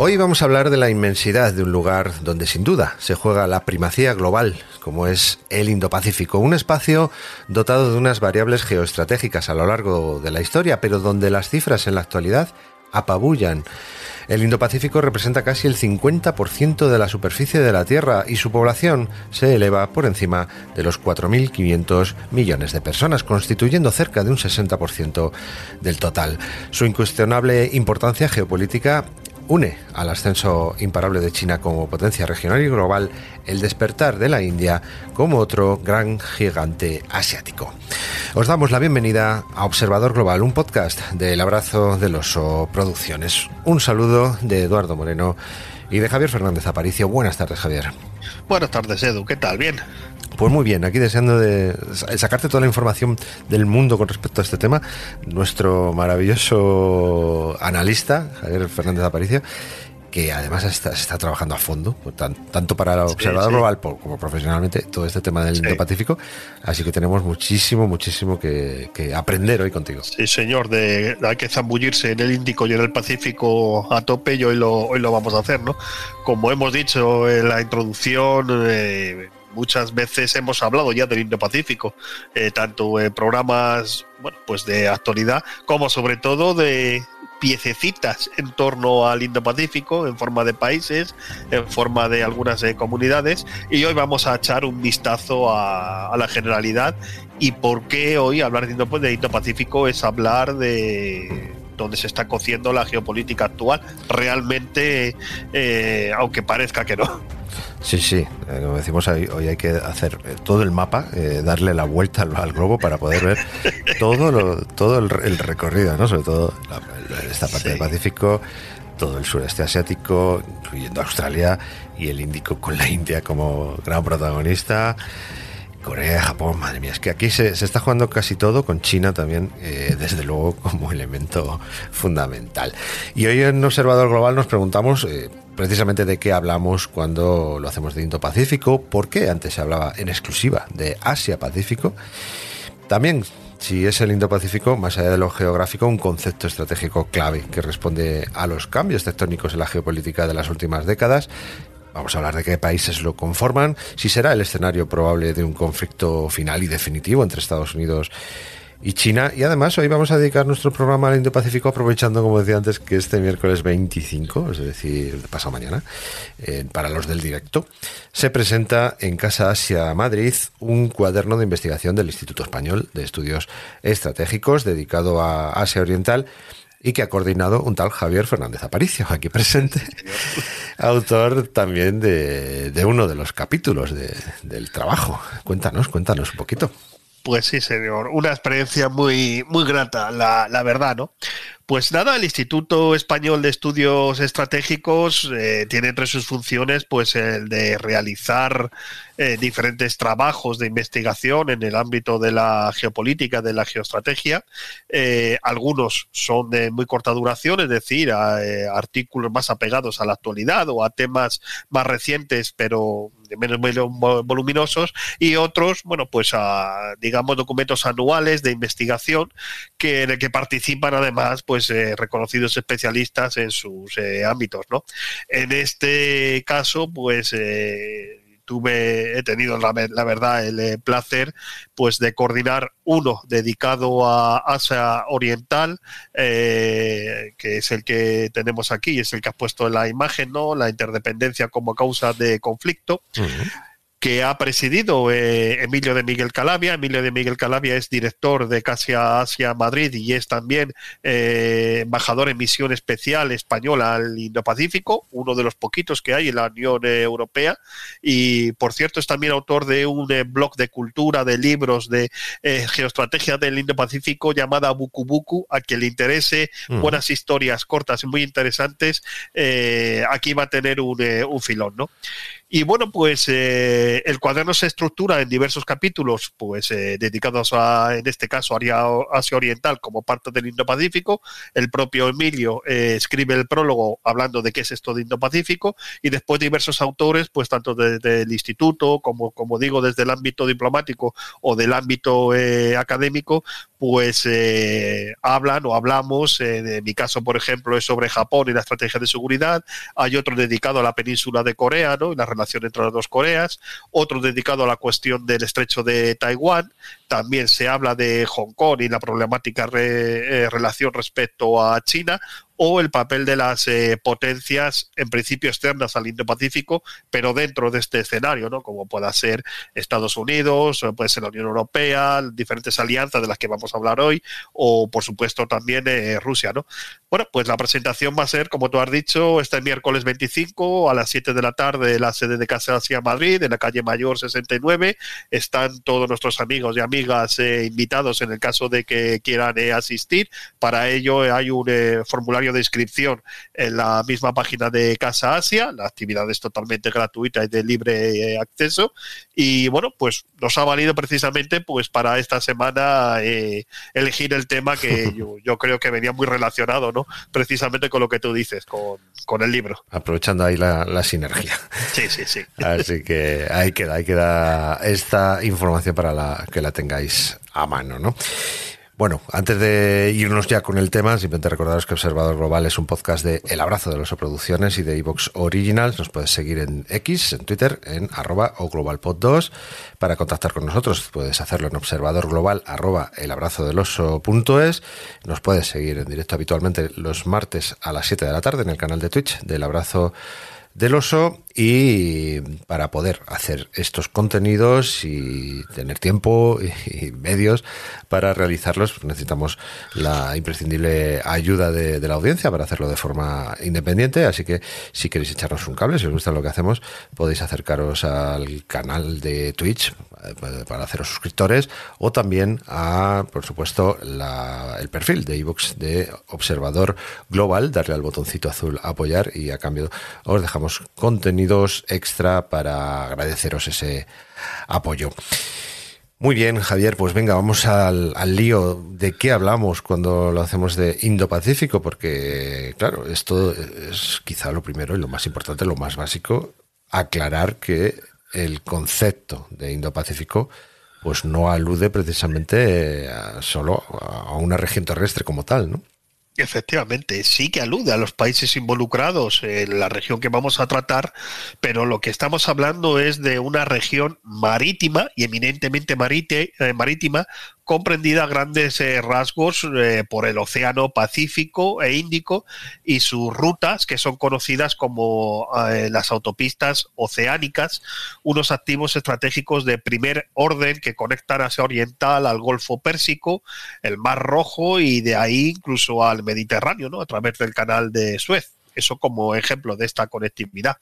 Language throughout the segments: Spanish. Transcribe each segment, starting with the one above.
Hoy vamos a hablar de la inmensidad de un lugar donde sin duda se juega la primacía global, como es el Indo-Pacífico, un espacio dotado de unas variables geoestratégicas a lo largo de la historia, pero donde las cifras en la actualidad apabullan. El Indo-Pacífico representa casi el 50% de la superficie de la Tierra y su población se eleva por encima de los 4.500 millones de personas, constituyendo cerca de un 60% del total. Su incuestionable importancia geopolítica une al ascenso imparable de China como potencia regional y global el despertar de la India como otro gran gigante asiático. Os damos la bienvenida a Observador Global, un podcast del Abrazo del Oso Producciones. Un saludo de Eduardo Moreno y de Javier Fernández Aparicio. Buenas tardes, Javier. Buenas tardes, Edu. ¿Qué tal? ¿Bien? Pues muy bien, aquí deseando de sacarte toda la información del mundo con respecto a este tema, nuestro maravilloso analista, Javier Fernández Aparicio, que además está, está trabajando a fondo, tanto para el observador global como profesionalmente, todo este tema del Indo-Pacífico. Así que tenemos muchísimo, muchísimo que, aprender hoy contigo. Sí, señor, de, hay que zambullirse en el Índico y en el Pacífico a tope y hoy lo, hoy lo vamos a hacer, ¿no? Como hemos dicho en la introducción, eh, muchas veces hemos hablado ya del Indo-Pacífico, eh, tanto en programas bueno, pues de actualidad como sobre todo de piececitas en torno al Indo-Pacífico en forma de países, en forma de algunas eh, comunidades y hoy vamos a echar un vistazo a, la generalidad y por qué hoy hablar de Indo-Pacífico es hablar de donde se está cociendo la geopolítica actual, realmente, eh, aunque parezca que no. Sí, sí, eh, como decimos hoy, hoy hay que hacer eh, todo el mapa, eh, darle la vuelta al, globo para poder ver todo, todo el, recorrido, ¿no? Sobre todo esta parte del Pacífico, todo el sureste asiático, incluyendo Australia y el Índico con la India como gran protagonista. Corea, Japón, madre mía, es que aquí se, está jugando casi todo, con China también, desde luego, como elemento fundamental. Y hoy en Observador Global nos preguntamos precisamente de qué hablamos cuando lo hacemos de Indo-Pacífico, por qué antes se hablaba en exclusiva de Asia-Pacífico. También, si es el Indo-Pacífico, más allá de lo geográfico, un concepto estratégico clave que responde a los cambios tectónicos en la geopolítica de las últimas décadas Vamos a hablar de qué países lo conforman, si será el escenario probable de un conflicto final y definitivo entre Estados Unidos y China. Y además hoy vamos a dedicar nuestro programa al Indo-Pacífico aprovechando, como decía antes, que este miércoles 25, es decir, pasado mañana, eh, para los del directo, se presenta en Casa Asia Madrid un cuaderno de investigación del Instituto Español de Estudios Estratégicos dedicado a Asia Oriental y que ha coordinado un tal Javier Fernández Aparicio, aquí presente, autor también de, uno de los capítulos del trabajo. Cuéntanos, cuéntanos un poquito. Pues sí, señor. Una experiencia muy, muy grata, la, la verdad, ¿no? Pues nada, el Instituto Español de Estudios Estratégicos eh, tiene entre sus funciones pues el de realizar eh, diferentes trabajos de investigación en el ámbito de la geopolítica, de la geoestrategia. Eh, algunos son de muy corta duración, es decir, a, artículos más apegados a la actualidad o a temas más recientes, pero menos voluminosos, y otros, bueno, pues a, digamos, documentos anuales de investigación que, en el que participan además, pues pues, eh, reconocidos especialistas en sus eh, ámbitos, ¿no? En este caso, pues eh, tuve, he tenido la, verdad el placer pues de coordinar uno dedicado a Asia Oriental, que es el que tenemos aquí, es el que has puesto en la imagen, ¿no? La interdependencia como causa de conflicto que ha presidido eh, Emilio de Miguel Calavia. Emilio de Miguel Calavia es director de Casia Asia Madrid y es también eh, embajador en misión especial española al Indo-Pacífico, uno de los poquitos que hay en la Unión Europea. Y por cierto, es también autor de un eh, blog de cultura, de libros de geoestrategia del Indo-Pacífico llamada Buku Buku. A quien le interese buenas historias cortas y muy interesantes, aquí va a tener un, un filón, ¿no? Y bueno, pues eh, el cuaderno se estructura en diversos capítulos, pues eh, dedicados a, en este caso, a Asia Oriental como parte del Indo-Pacífico. El propio Emilio eh, escribe el prólogo hablando de qué es esto de Indo-Pacífico y después diversos autores, pues tanto desde el instituto como, como digo, desde el ámbito diplomático o del ámbito académico, pues hablan o hablamos. en mi caso, por ejemplo, es sobre Japón y la estrategia de seguridad. Hay otro dedicado a la península de Corea, ¿no? Y la relación entre las dos Coreas, otro dedicado a la cuestión del estrecho de Taiwán, también se habla de Hong Kong y la problemática eh, relación respecto a China, o el papel de las eh, potencias, en principio externas al Indo-Pacífico, pero dentro de este escenario, ¿no? Como pueda ser Estados Unidos, puede ser la Unión Europea, diferentes alianzas de las que vamos a hablar hoy, o por supuesto también eh, Rusia, ¿no? Bueno, pues la presentación va a ser, como tú has dicho, este miércoles 25 a las 7 de la tarde en la sede de Casa Asia Madrid, en la calle Mayor 69. Están todos nuestros amigos y amigas eh, invitados en el caso de que quieran asistir. Para ello hay un formulario de inscripción en la misma página de Casa Asia. La actividad es totalmente gratuita y de libre eh, acceso. Y bueno, pues nos ha valido precisamente pues para esta semana eh, elegir el tema que yo, creo que venía muy relacionado, ¿no? Precisamente con lo que tú dices, con, el libro. Aprovechando ahí la, sinergia. Sí, sí, sí. Así que ahí queda, ahí queda esta información para la, que la a mano, ¿no? Bueno, antes de irnos ya con el tema, simplemente recordaros que Observador Global es un podcast de El Abrazo de los Producciones y de Evox Originals. Nos puedes seguir en X, en Twitter, en arroba o globalpod2. Para contactar con nosotros puedes hacerlo en observador global arroba el abrazo del oso punto es. Nos puedes seguir en directo habitualmente los martes a las 7 de la tarde en el canal de Twitch del Abrazo del Oso y para poder hacer estos contenidos y tener tiempo y medios para realizarlos pues necesitamos la imprescindible ayuda de, la audiencia para hacerlo de forma independiente. Así que si queréis echarnos un cable si os gusta lo que hacemos podéis acercaros al canal de Twitch eh, para haceros suscriptores o también a por supuesto el perfil de iVoox de Observador Global. Darle al botoncito azul apoyar y a cambio os dejamos contenido extra para agradeceros ese apoyo. Muy bien, Javier, pues venga, vamos al, lío. ¿De qué hablamos cuando lo hacemos de Indo-Pacífico? Porque, claro, esto es quizá lo primero y lo más importante, lo más básico, aclarar que el concepto de Indo-Pacífico pues no alude precisamente solo a una región terrestre como tal, ¿no? Efectivamente, sí que alude a los países involucrados en la región que vamos a tratar, pero lo que estamos hablando es de una región marítima y eminentemente eh, marítima comprendida a grandes eh, rasgos eh, por el Océano Pacífico e Índico y sus rutas, que son conocidas como eh, las autopistas oceánicas, unos activos estratégicos de primer orden que conectan Asia Oriental al Golfo Pérsico, el Mar Rojo y de ahí incluso al Mediterráneo, ¿no? a través del canal de Suez. Eso como ejemplo de esta conectividad.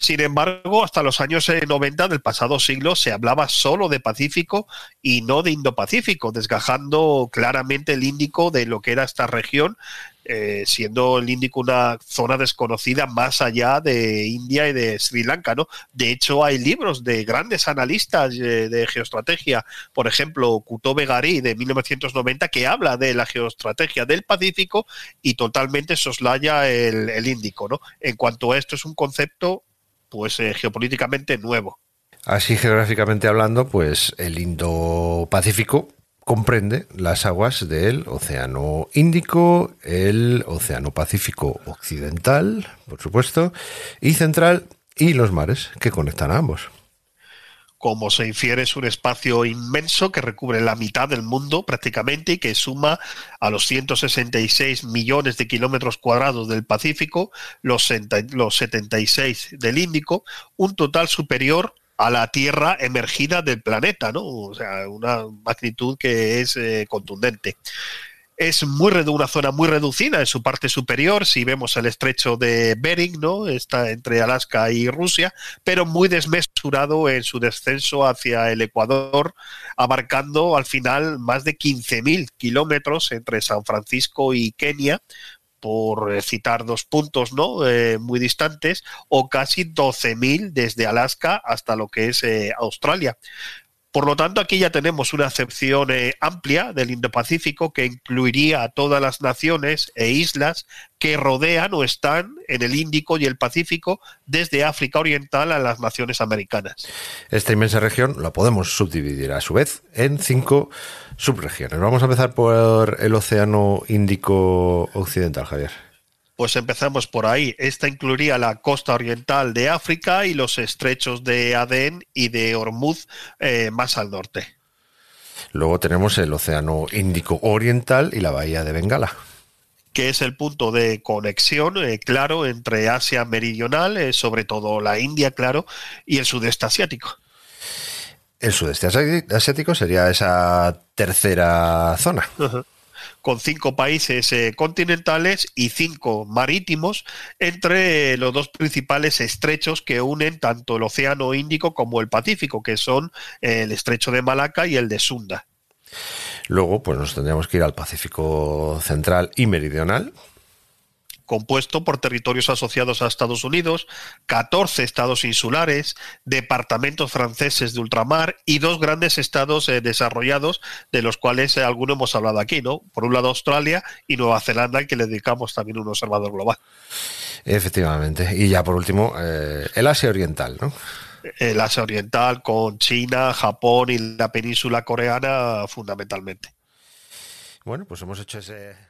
Sin embargo, hasta los años 90 eh, del pasado siglo se hablaba solo de Pacífico y no de Indo-Pacífico, desgajando claramente el Índico de lo que era esta región, eh, siendo el Índico una zona desconocida más allá de India y de Sri Lanka. ¿no? De hecho, hay libros de grandes analistas eh, de geoestrategia, por ejemplo, Kuto Begari de 1990, que habla de la geoestrategia del Pacífico y totalmente soslaya el, el Índico. ¿no? En cuanto a esto, es un concepto pues eh, geopolíticamente nuevo. Así geográficamente hablando, pues el Indo-Pacífico comprende las aguas del Océano Índico, el Océano Pacífico Occidental, por supuesto, y Central, y los mares que conectan a ambos como se infiere, es un espacio inmenso que recubre la mitad del mundo prácticamente y que suma a los 166 millones de kilómetros cuadrados del Pacífico, los, los 76 del Índico, un total superior a la Tierra emergida del planeta, ¿no? O sea, una magnitud que es eh, contundente es muy una zona muy reducida en su parte superior, si vemos el estrecho de Bering, ¿no? Está entre Alaska y Rusia, pero muy desmesurado en su descenso hacia el Ecuador, abarcando al final más de 15.000 kilómetros entre San Francisco y Kenia, por eh, citar dos puntos ¿no? Eh, muy distantes, o casi 12.000 desde Alaska hasta lo que es Australia. Por lo tanto, aquí ya tenemos una acepción eh, amplia del Indo-Pacífico que incluiría a todas las naciones e islas que rodean o están en el Índico y el Pacífico, desde África Oriental a las naciones americanas. Esta inmensa región la podemos subdividir a su vez en cinco subregiones. Vamos a empezar por el Océano Índico Occidental, Javier. Pues empezamos por ahí. Esta incluiría la costa oriental de África y los estrechos de Adén y de Hormuz eh, más al norte. Luego tenemos el Océano Índico Oriental y la Bahía de Bengala que es el punto de conexión, eh, claro, entre Asia Meridional, eh, sobre todo la India, claro, y el sudeste asiático. El sudeste asiático sería esa tercera zona con cinco países eh, continentales y cinco marítimos entre los dos principales estrechos que unen tanto el Océano Índico como el Pacífico, que son el estrecho de Malaca y el de Sunda. Luego, pues nos tendríamos que ir al Pacífico Central y Meridional, compuesto por territorios asociados a Estados Unidos, 14 estados insulares, departamentos franceses de ultramar y dos grandes estados eh, desarrollados, de los cuales eh, algunos hemos hablado aquí, ¿no? Por un lado Australia y Nueva Zelanda, al que le dedicamos también un observador global. Efectivamente. Y ya por último, eh, el Asia Oriental, ¿no? El Asia Oriental con China, Japón y la península coreana fundamentalmente. Bueno, pues hemos hecho ese